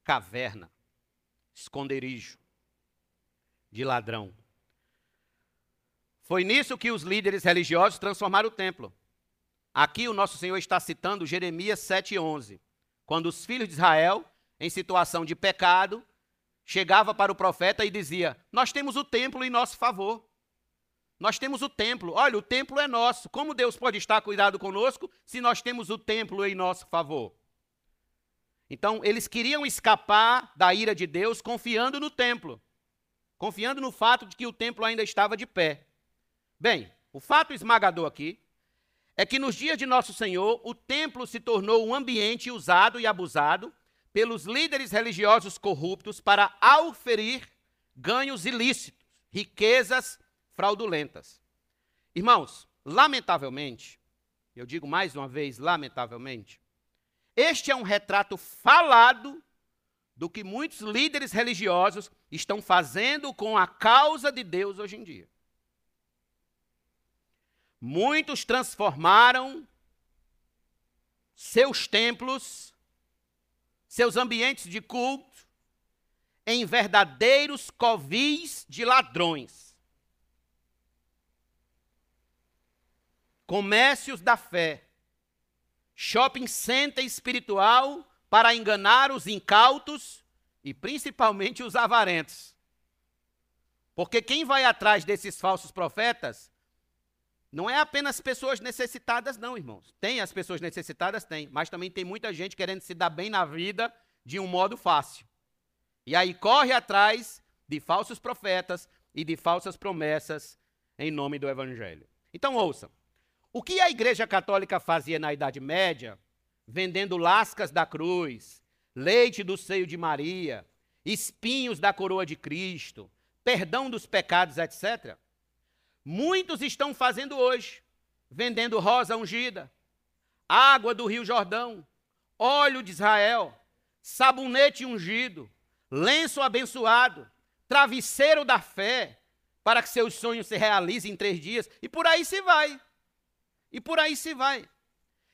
Caverna, esconderijo de ladrão. Foi nisso que os líderes religiosos transformaram o templo. Aqui o nosso Senhor está citando Jeremias 7,11, quando os filhos de Israel, em situação de pecado, chegava para o profeta e dizia: Nós temos o templo em nosso favor. Nós temos o templo. Olha, o templo é nosso. Como Deus pode estar cuidado conosco se nós temos o templo em nosso favor? Então, eles queriam escapar da ira de Deus confiando no templo, confiando no fato de que o templo ainda estava de pé. Bem, o fato esmagador aqui é que nos dias de Nosso Senhor, o templo se tornou um ambiente usado e abusado pelos líderes religiosos corruptos para auferir ganhos ilícitos, riquezas fraudulentas. Irmãos, lamentavelmente, eu digo mais uma vez, lamentavelmente, este é um retrato falado do que muitos líderes religiosos estão fazendo com a causa de Deus hoje em dia. Muitos transformaram seus templos, seus ambientes de culto, em verdadeiros covis de ladrões. comércios da fé, shopping center espiritual para enganar os incautos e principalmente os avarentos. Porque quem vai atrás desses falsos profetas não é apenas pessoas necessitadas, não, irmãos. Tem as pessoas necessitadas, tem, mas também tem muita gente querendo se dar bem na vida de um modo fácil. E aí corre atrás de falsos profetas e de falsas promessas em nome do Evangelho. Então ouçam. O que a Igreja Católica fazia na Idade Média, vendendo lascas da cruz, leite do seio de Maria, espinhos da coroa de Cristo, perdão dos pecados, etc. Muitos estão fazendo hoje, vendendo rosa ungida, água do Rio Jordão, óleo de Israel, sabonete ungido, lenço abençoado, travesseiro da fé, para que seus sonhos se realizem em três dias, e por aí se vai. E por aí se vai.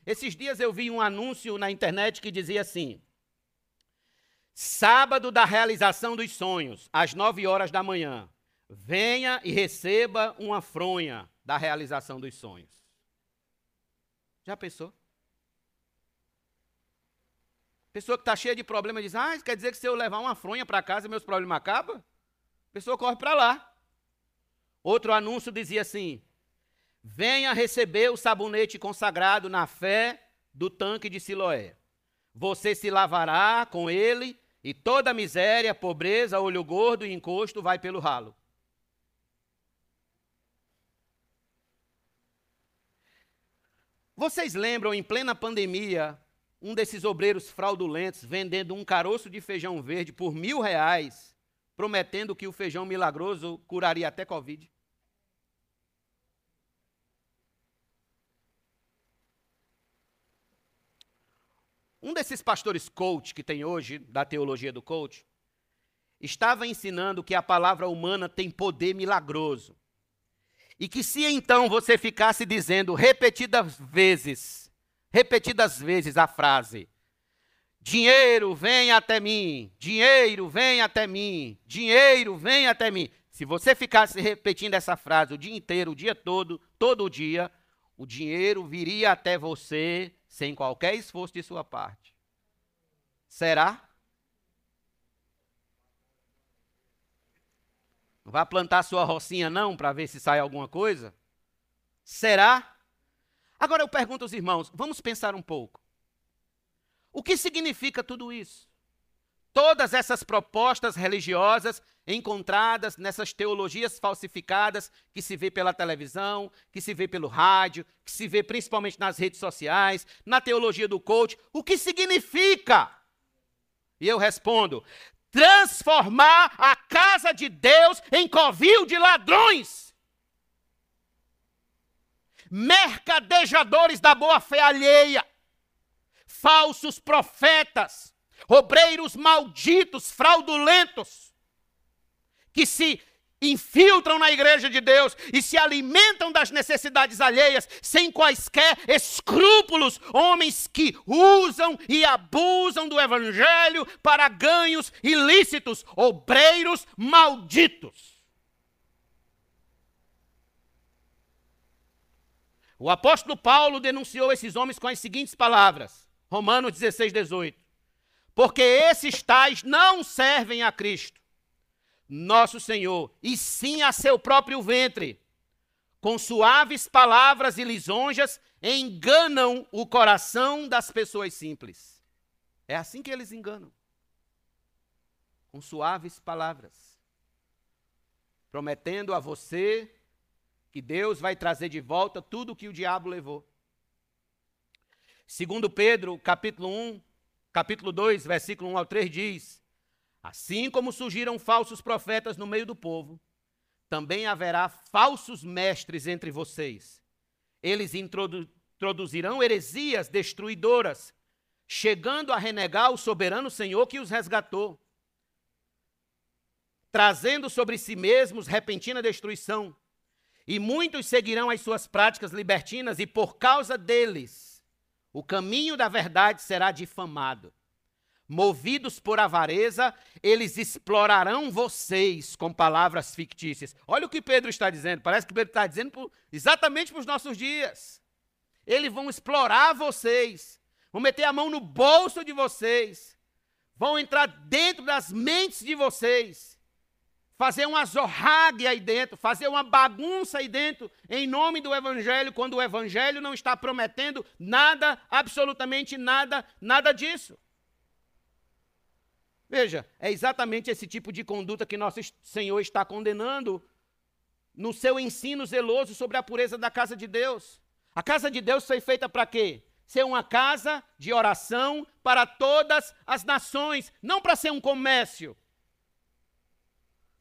Esses dias eu vi um anúncio na internet que dizia assim: Sábado da realização dos sonhos, às nove horas da manhã. Venha e receba uma fronha da realização dos sonhos. Já pensou? Pessoa que está cheia de problemas diz: Ah, quer dizer que se eu levar uma fronha para casa, meus problemas acabam? Pessoa corre para lá. Outro anúncio dizia assim: venha receber o sabonete consagrado na fé do tanque de Siloé. Você se lavará com ele e toda miséria, pobreza, olho gordo e encosto vai pelo ralo. Vocês lembram, em plena pandemia, um desses obreiros fraudulentos vendendo um caroço de feijão verde por mil reais, prometendo que o feijão milagroso curaria até Covid? Um desses pastores coach que tem hoje, da teologia do coach, estava ensinando que a palavra humana tem poder milagroso. E que se então você ficasse dizendo repetidas vezes, repetidas vezes a frase: Dinheiro vem até mim, dinheiro vem até mim, dinheiro vem até mim. Se você ficasse repetindo essa frase o dia inteiro, o dia todo, todo dia, o dinheiro viria até você sem qualquer esforço de sua parte. Será? Não vai plantar sua rocinha não para ver se sai alguma coisa? Será? Agora eu pergunto aos irmãos, vamos pensar um pouco. O que significa tudo isso? Todas essas propostas religiosas encontradas nessas teologias falsificadas que se vê pela televisão, que se vê pelo rádio, que se vê principalmente nas redes sociais, na teologia do coach, o que significa? E eu respondo: transformar a casa de Deus em covil de ladrões. Mercadejadores da boa fé alheia, falsos profetas, obreiros malditos, fraudulentos, que se infiltram na igreja de Deus e se alimentam das necessidades alheias sem quaisquer escrúpulos, homens que usam e abusam do evangelho para ganhos ilícitos, obreiros malditos. O apóstolo Paulo denunciou esses homens com as seguintes palavras: Romanos 16, 18. Porque esses tais não servem a Cristo nosso Senhor, e sim a seu próprio ventre. Com suaves palavras e lisonjas, enganam o coração das pessoas simples. É assim que eles enganam. Com suaves palavras. Prometendo a você que Deus vai trazer de volta tudo o que o diabo levou. Segundo Pedro, capítulo 1, capítulo 2, versículo 1 ao 3 diz: Assim como surgiram falsos profetas no meio do povo, também haverá falsos mestres entre vocês. Eles introdu introduzirão heresias destruidoras, chegando a renegar o soberano Senhor que os resgatou, trazendo sobre si mesmos repentina destruição. E muitos seguirão as suas práticas libertinas, e por causa deles, o caminho da verdade será difamado. Movidos por avareza, eles explorarão vocês com palavras fictícias. Olha o que Pedro está dizendo. Parece que Pedro está dizendo por, exatamente para os nossos dias. Eles vão explorar vocês, vão meter a mão no bolso de vocês, vão entrar dentro das mentes de vocês, fazer uma zorrague aí dentro, fazer uma bagunça aí dentro, em nome do Evangelho, quando o Evangelho não está prometendo nada, absolutamente nada, nada disso. Veja, é exatamente esse tipo de conduta que nosso Senhor está condenando no seu ensino zeloso sobre a pureza da casa de Deus. A casa de Deus foi feita para quê? Ser uma casa de oração para todas as nações, não para ser um comércio.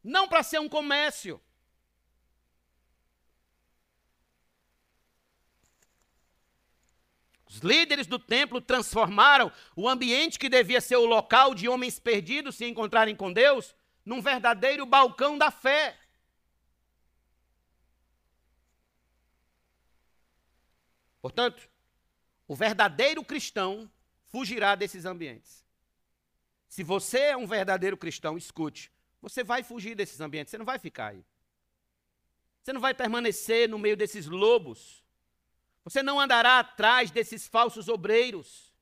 Não para ser um comércio. Os líderes do templo transformaram o ambiente que devia ser o local de homens perdidos se encontrarem com Deus num verdadeiro balcão da fé. Portanto, o verdadeiro cristão fugirá desses ambientes. Se você é um verdadeiro cristão, escute, você vai fugir desses ambientes, você não vai ficar aí. Você não vai permanecer no meio desses lobos você não andará atrás desses falsos obreiros.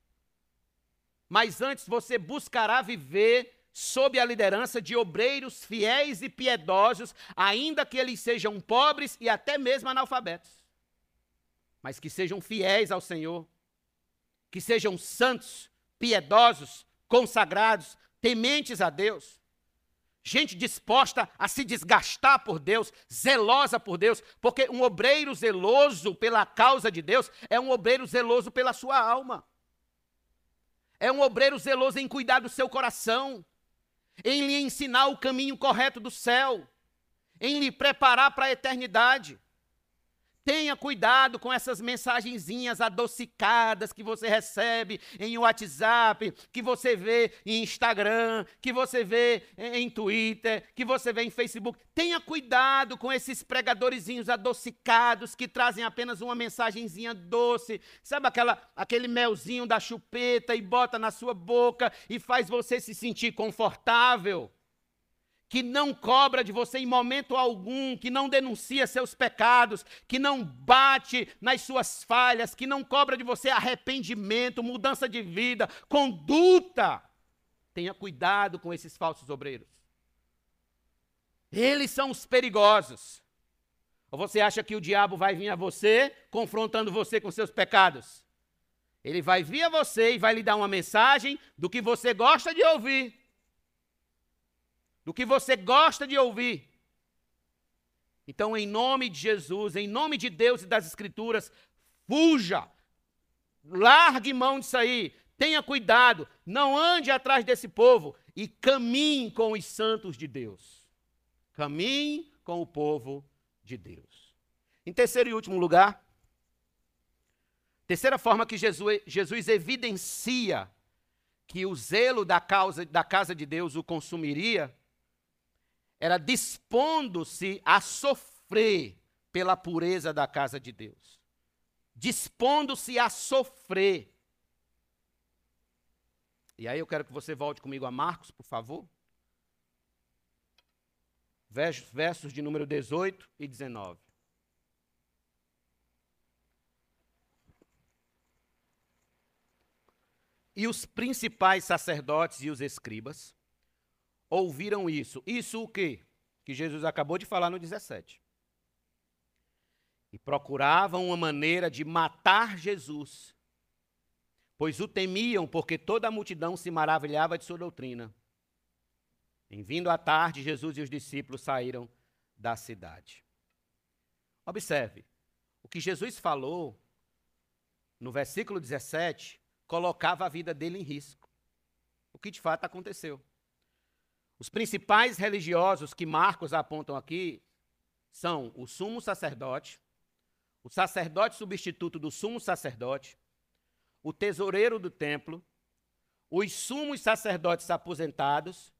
Mas antes você buscará viver sob a liderança de obreiros fiéis e piedosos, ainda que eles sejam pobres e até mesmo analfabetos. Mas que sejam fiéis ao Senhor, que sejam santos, piedosos, consagrados, tementes a Deus gente disposta a se desgastar por Deus, zelosa por Deus, porque um obreiro zeloso pela causa de Deus é um obreiro zeloso pela sua alma. É um obreiro zeloso em cuidar do seu coração, em lhe ensinar o caminho correto do céu, em lhe preparar para a eternidade. Tenha cuidado com essas mensagenzinhas adocicadas que você recebe em WhatsApp, que você vê em Instagram, que você vê em Twitter, que você vê em Facebook. Tenha cuidado com esses pregadorzinhos adocicados que trazem apenas uma mensagenzinha doce. Sabe aquela, aquele melzinho da chupeta e bota na sua boca e faz você se sentir confortável? Que não cobra de você em momento algum, que não denuncia seus pecados, que não bate nas suas falhas, que não cobra de você arrependimento, mudança de vida, conduta. Tenha cuidado com esses falsos obreiros. Eles são os perigosos. Ou você acha que o diabo vai vir a você confrontando você com seus pecados? Ele vai vir a você e vai lhe dar uma mensagem do que você gosta de ouvir do que você gosta de ouvir. Então, em nome de Jesus, em nome de Deus e das Escrituras, fuja, largue mão disso aí, tenha cuidado, não ande atrás desse povo e caminhe com os santos de Deus. Caminhe com o povo de Deus. Em terceiro e último lugar, terceira forma que Jesus, Jesus evidencia que o zelo da, causa, da casa de Deus o consumiria era dispondo-se a sofrer pela pureza da casa de Deus. Dispondo-se a sofrer. E aí eu quero que você volte comigo a Marcos, por favor. Versos de número 18 e 19. E os principais sacerdotes e os escribas ouviram isso. Isso o quê? Que Jesus acabou de falar no 17. E procuravam uma maneira de matar Jesus, pois o temiam, porque toda a multidão se maravilhava de sua doutrina. Em vindo à tarde, Jesus e os discípulos saíram da cidade. Observe, o que Jesus falou no versículo 17 colocava a vida dele em risco. O que de fato aconteceu. Os principais religiosos que Marcos apontam aqui são o sumo sacerdote, o sacerdote substituto do sumo sacerdote, o tesoureiro do templo, os sumos sacerdotes aposentados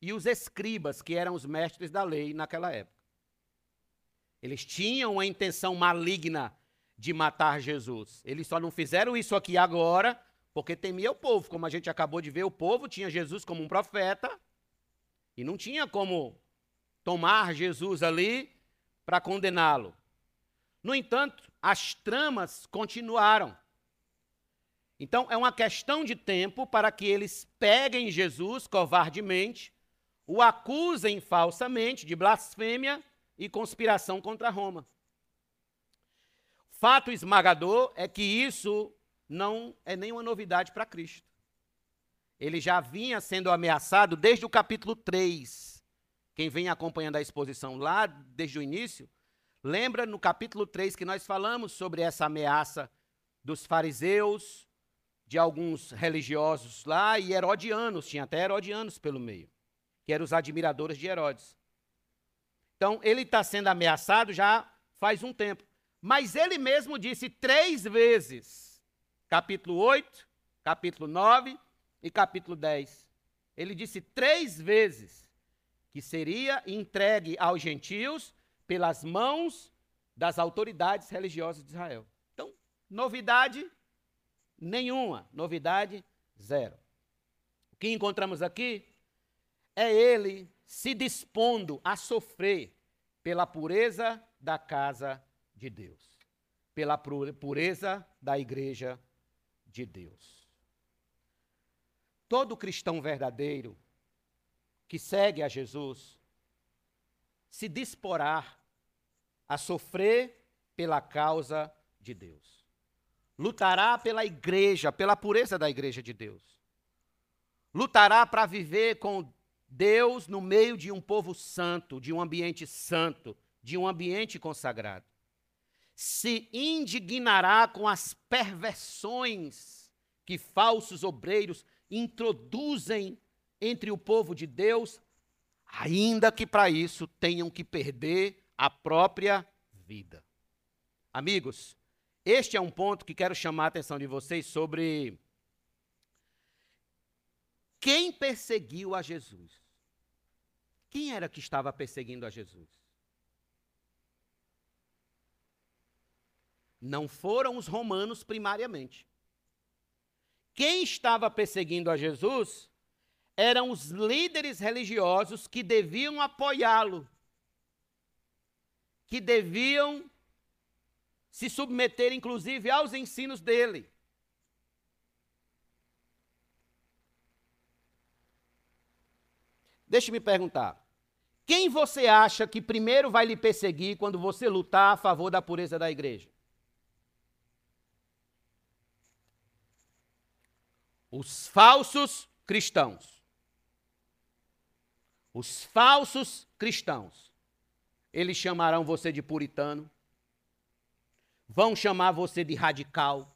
e os escribas, que eram os mestres da lei naquela época. Eles tinham a intenção maligna de matar Jesus. Eles só não fizeram isso aqui agora porque temia o povo. Como a gente acabou de ver, o povo tinha Jesus como um profeta e não tinha como tomar Jesus ali para condená-lo. No entanto, as tramas continuaram. Então, é uma questão de tempo para que eles peguem Jesus covardemente, o acusem falsamente de blasfêmia e conspiração contra Roma. Fato esmagador é que isso não é nenhuma novidade para Cristo ele já vinha sendo ameaçado desde o capítulo 3. Quem vem acompanhando a exposição lá desde o início, lembra no capítulo 3 que nós falamos sobre essa ameaça dos fariseus, de alguns religiosos lá e herodianos, tinha até herodianos pelo meio, que eram os admiradores de Herodes. Então, ele está sendo ameaçado já faz um tempo. Mas ele mesmo disse três vezes, capítulo 8, capítulo 9 e capítulo 10. Ele disse três vezes que seria entregue aos gentios pelas mãos das autoridades religiosas de Israel. Então, novidade nenhuma, novidade zero. O que encontramos aqui é ele se dispondo a sofrer pela pureza da casa de Deus, pela pureza da igreja de Deus. Todo cristão verdadeiro que segue a Jesus se disporá a sofrer pela causa de Deus. Lutará pela igreja, pela pureza da igreja de Deus. Lutará para viver com Deus no meio de um povo santo, de um ambiente santo, de um ambiente consagrado. Se indignará com as perversões que falsos obreiros introduzem entre o povo de Deus, ainda que para isso tenham que perder a própria vida. Amigos, este é um ponto que quero chamar a atenção de vocês sobre quem perseguiu a Jesus. Quem era que estava perseguindo a Jesus? Não foram os romanos primariamente. Quem estava perseguindo a Jesus eram os líderes religiosos que deviam apoiá-lo, que deviam se submeter, inclusive, aos ensinos dele. Deixe-me perguntar: quem você acha que primeiro vai lhe perseguir quando você lutar a favor da pureza da igreja? Os falsos cristãos. Os falsos cristãos. Eles chamarão você de puritano, vão chamar você de radical,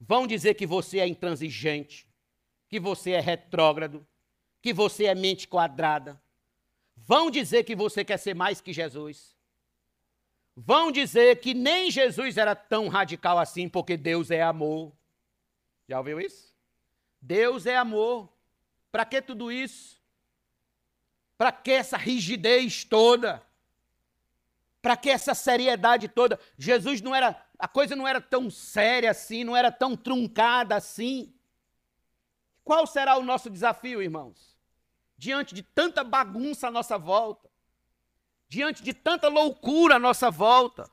vão dizer que você é intransigente, que você é retrógrado, que você é mente quadrada, vão dizer que você quer ser mais que Jesus. Vão dizer que nem Jesus era tão radical assim, porque Deus é amor. Já ouviu isso? Deus é amor. Para que tudo isso? Para que essa rigidez toda? Para que essa seriedade toda? Jesus não era, a coisa não era tão séria assim, não era tão truncada assim. Qual será o nosso desafio, irmãos? Diante de tanta bagunça à nossa volta, diante de tanta loucura à nossa volta,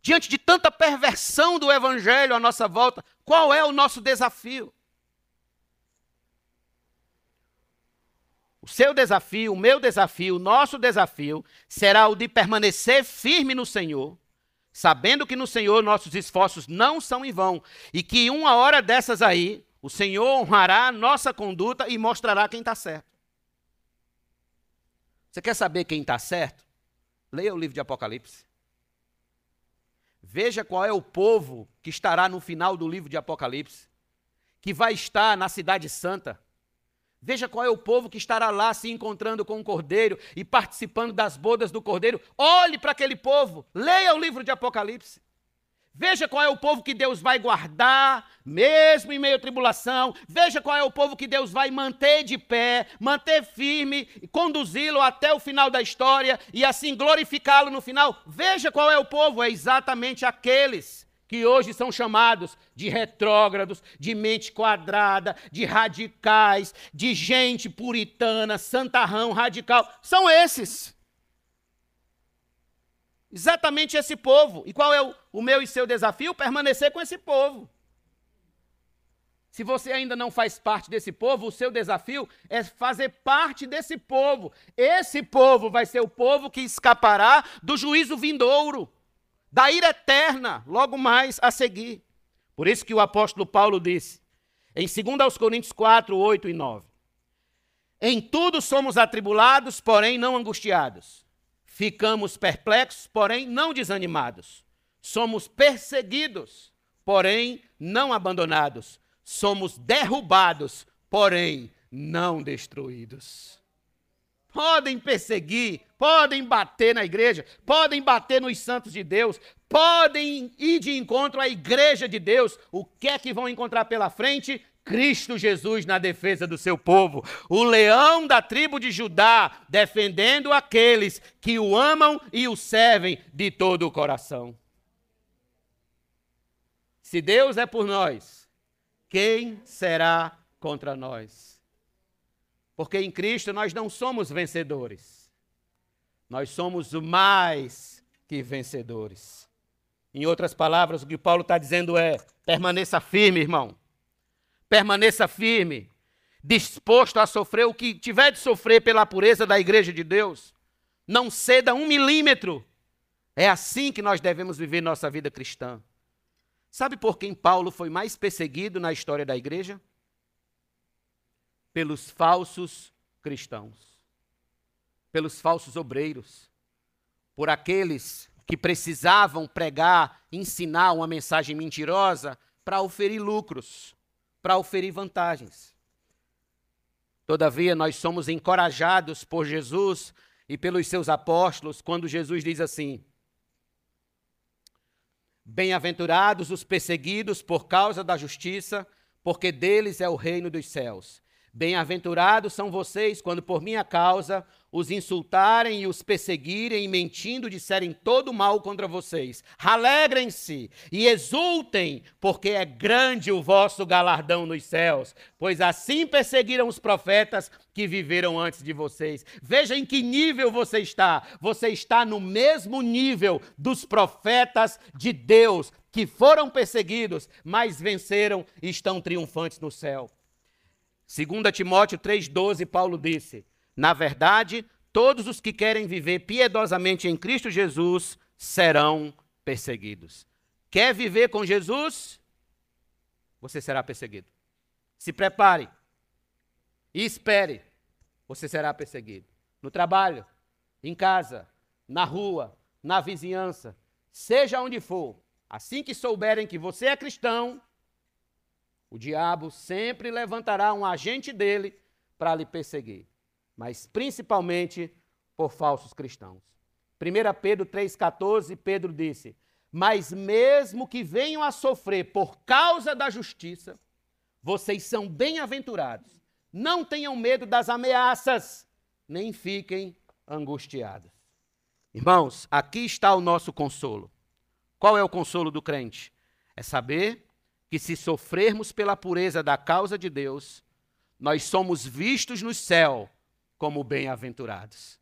diante de tanta perversão do evangelho à nossa volta, qual é o nosso desafio? O seu desafio, o meu desafio, o nosso desafio será o de permanecer firme no Senhor, sabendo que no Senhor nossos esforços não são em vão e que uma hora dessas aí, o Senhor honrará a nossa conduta e mostrará quem está certo. Você quer saber quem está certo? Leia o livro de Apocalipse. Veja qual é o povo que estará no final do livro de Apocalipse, que vai estar na Cidade Santa Veja qual é o povo que estará lá se encontrando com o Cordeiro e participando das bodas do Cordeiro. Olhe para aquele povo, leia o livro de Apocalipse. Veja qual é o povo que Deus vai guardar, mesmo em meio à tribulação. Veja qual é o povo que Deus vai manter de pé, manter firme, conduzi-lo até o final da história e assim glorificá-lo no final. Veja qual é o povo, é exatamente aqueles que hoje são chamados de retrógrados, de mente quadrada, de radicais, de gente puritana, santarrão, radical, são esses. Exatamente esse povo. E qual é o, o meu e seu desafio? Permanecer com esse povo. Se você ainda não faz parte desse povo, o seu desafio é fazer parte desse povo. Esse povo vai ser o povo que escapará do juízo vindouro da ira eterna, logo mais a seguir. Por isso que o apóstolo Paulo disse, em 2 Coríntios 4, 8 e 9: Em tudo somos atribulados, porém não angustiados. Ficamos perplexos, porém não desanimados. Somos perseguidos, porém não abandonados. Somos derrubados, porém não destruídos. Podem perseguir, podem bater na igreja, podem bater nos santos de Deus, podem ir de encontro à igreja de Deus. O que é que vão encontrar pela frente? Cristo Jesus na defesa do seu povo, o leão da tribo de Judá, defendendo aqueles que o amam e o servem de todo o coração. Se Deus é por nós, quem será contra nós? Porque em Cristo nós não somos vencedores. Nós somos mais que vencedores. Em outras palavras, o que Paulo está dizendo é: permaneça firme, irmão. Permaneça firme, disposto a sofrer o que tiver de sofrer pela pureza da igreja de Deus. Não ceda um milímetro. É assim que nós devemos viver nossa vida cristã. Sabe por quem Paulo foi mais perseguido na história da igreja? pelos falsos cristãos, pelos falsos obreiros, por aqueles que precisavam pregar, ensinar uma mensagem mentirosa para oferir lucros, para oferir vantagens. Todavia, nós somos encorajados por Jesus e pelos seus apóstolos quando Jesus diz assim: Bem-aventurados os perseguidos por causa da justiça, porque deles é o reino dos céus. Bem-aventurados são vocês quando por minha causa os insultarem e os perseguirem e mentindo disserem todo mal contra vocês. Alegrem-se e exultem, porque é grande o vosso galardão nos céus, pois assim perseguiram os profetas que viveram antes de vocês. Veja em que nível você está. Você está no mesmo nível dos profetas de Deus que foram perseguidos, mas venceram e estão triunfantes no céu. 2 Timóteo 3,12, Paulo disse: Na verdade, todos os que querem viver piedosamente em Cristo Jesus serão perseguidos. Quer viver com Jesus? Você será perseguido. Se prepare e espere, você será perseguido. No trabalho, em casa, na rua, na vizinhança, seja onde for, assim que souberem que você é cristão, o diabo sempre levantará um agente dele para lhe perseguir, mas principalmente por falsos cristãos. 1 Pedro 3,14, Pedro disse: Mas mesmo que venham a sofrer por causa da justiça, vocês são bem-aventurados. Não tenham medo das ameaças, nem fiquem angustiados. Irmãos, aqui está o nosso consolo. Qual é o consolo do crente? É saber que se sofrermos pela pureza da causa de Deus, nós somos vistos no céu como bem-aventurados.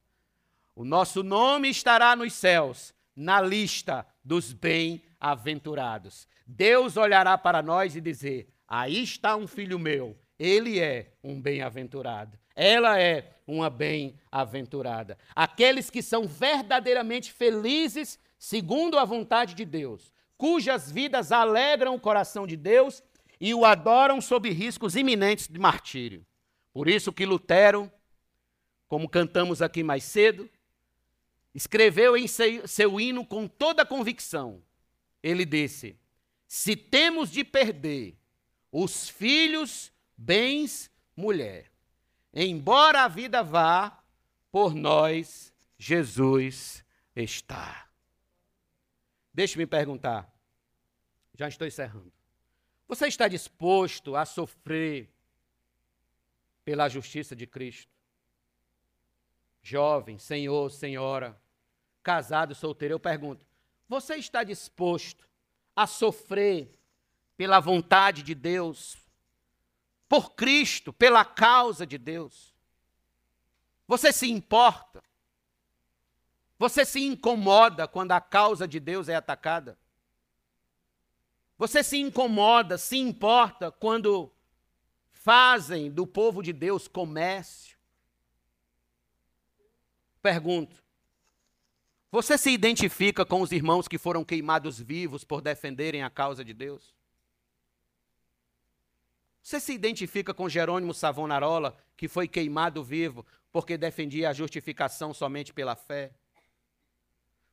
O nosso nome estará nos céus, na lista dos bem-aventurados. Deus olhará para nós e dizer: Aí está um filho meu, ele é um bem-aventurado. Ela é uma bem-aventurada. Aqueles que são verdadeiramente felizes segundo a vontade de Deus, cujas vidas alegram o coração de Deus e o adoram sob riscos iminentes de martírio. Por isso que Lutero, como cantamos aqui mais cedo, escreveu em seu hino com toda convicção. Ele disse: Se temos de perder os filhos, bens, mulher, embora a vida vá, por nós Jesus está. Deixe-me perguntar, já estou encerrando. Você está disposto a sofrer pela justiça de Cristo? Jovem, senhor, senhora, casado, solteiro, eu pergunto: você está disposto a sofrer pela vontade de Deus, por Cristo, pela causa de Deus? Você se importa? Você se incomoda quando a causa de Deus é atacada? Você se incomoda, se importa quando fazem do povo de Deus comércio? Pergunto: você se identifica com os irmãos que foram queimados vivos por defenderem a causa de Deus? Você se identifica com Jerônimo Savonarola, que foi queimado vivo porque defendia a justificação somente pela fé?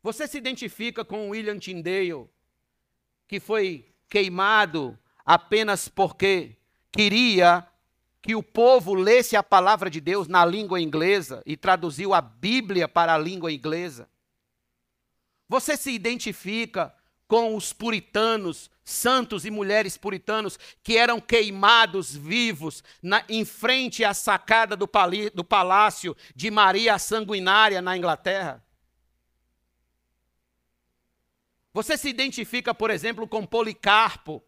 Você se identifica com William Tyndale, que foi queimado apenas porque queria que o povo lesse a palavra de Deus na língua inglesa e traduziu a Bíblia para a língua inglesa? Você se identifica com os puritanos, santos e mulheres puritanos que eram queimados vivos na, em frente à sacada do, pali, do palácio de Maria Sanguinária na Inglaterra? Você se identifica, por exemplo, com Policarpo,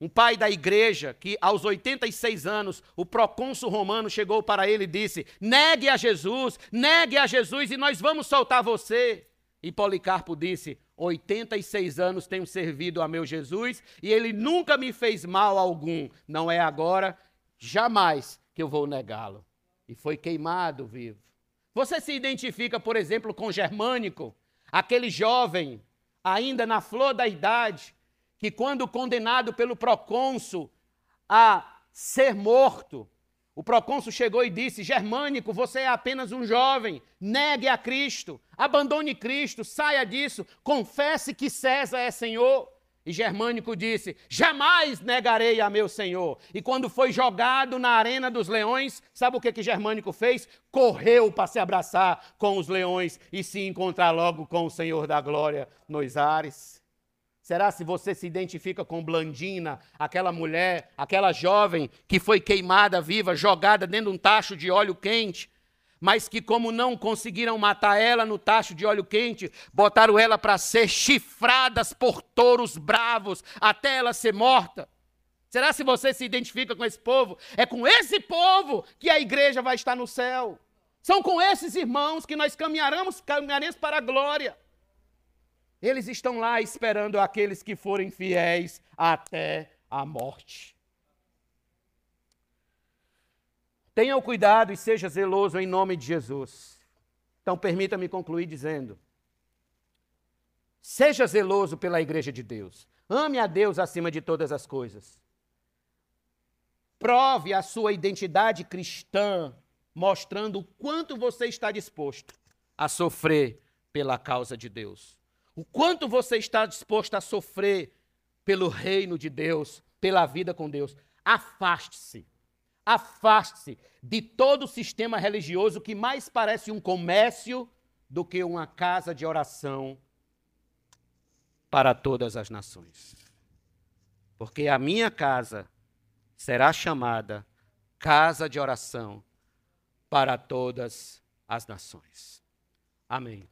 um pai da igreja, que aos 86 anos, o procônsul romano chegou para ele e disse: negue a Jesus, negue a Jesus e nós vamos soltar você. E Policarpo disse: 86 anos tenho servido a meu Jesus e ele nunca me fez mal algum. Não é agora, jamais que eu vou negá-lo. E foi queimado vivo. Você se identifica, por exemplo, com Germânico, aquele jovem ainda na flor da idade, que quando condenado pelo procônsul a ser morto, o procônsul chegou e disse: Germânico, você é apenas um jovem, negue a Cristo, abandone Cristo, saia disso, confesse que César é Senhor. E Germânico disse: Jamais negarei a meu Senhor. E quando foi jogado na arena dos leões, sabe o que, que Germânico fez? Correu para se abraçar com os leões e se encontrar logo com o Senhor da glória nos ares. Será se você se identifica com Blandina, aquela mulher, aquela jovem que foi queimada viva, jogada dentro de um tacho de óleo quente, mas que, como não conseguiram matar ela no tacho de óleo quente, botaram ela para ser chifradas por touros bravos até ela ser morta? Será se você se identifica com esse povo? É com esse povo que a igreja vai estar no céu. São com esses irmãos que nós caminharemos, caminharemos para a glória. Eles estão lá esperando aqueles que forem fiéis até a morte. Tenha o cuidado e seja zeloso em nome de Jesus. Então, permita-me concluir dizendo: seja zeloso pela igreja de Deus. Ame a Deus acima de todas as coisas. Prove a sua identidade cristã, mostrando o quanto você está disposto a sofrer pela causa de Deus. O quanto você está disposto a sofrer pelo reino de Deus, pela vida com Deus. Afaste-se Afaste-se de todo o sistema religioso que mais parece um comércio do que uma casa de oração para todas as nações. Porque a minha casa será chamada casa de oração para todas as nações. Amém.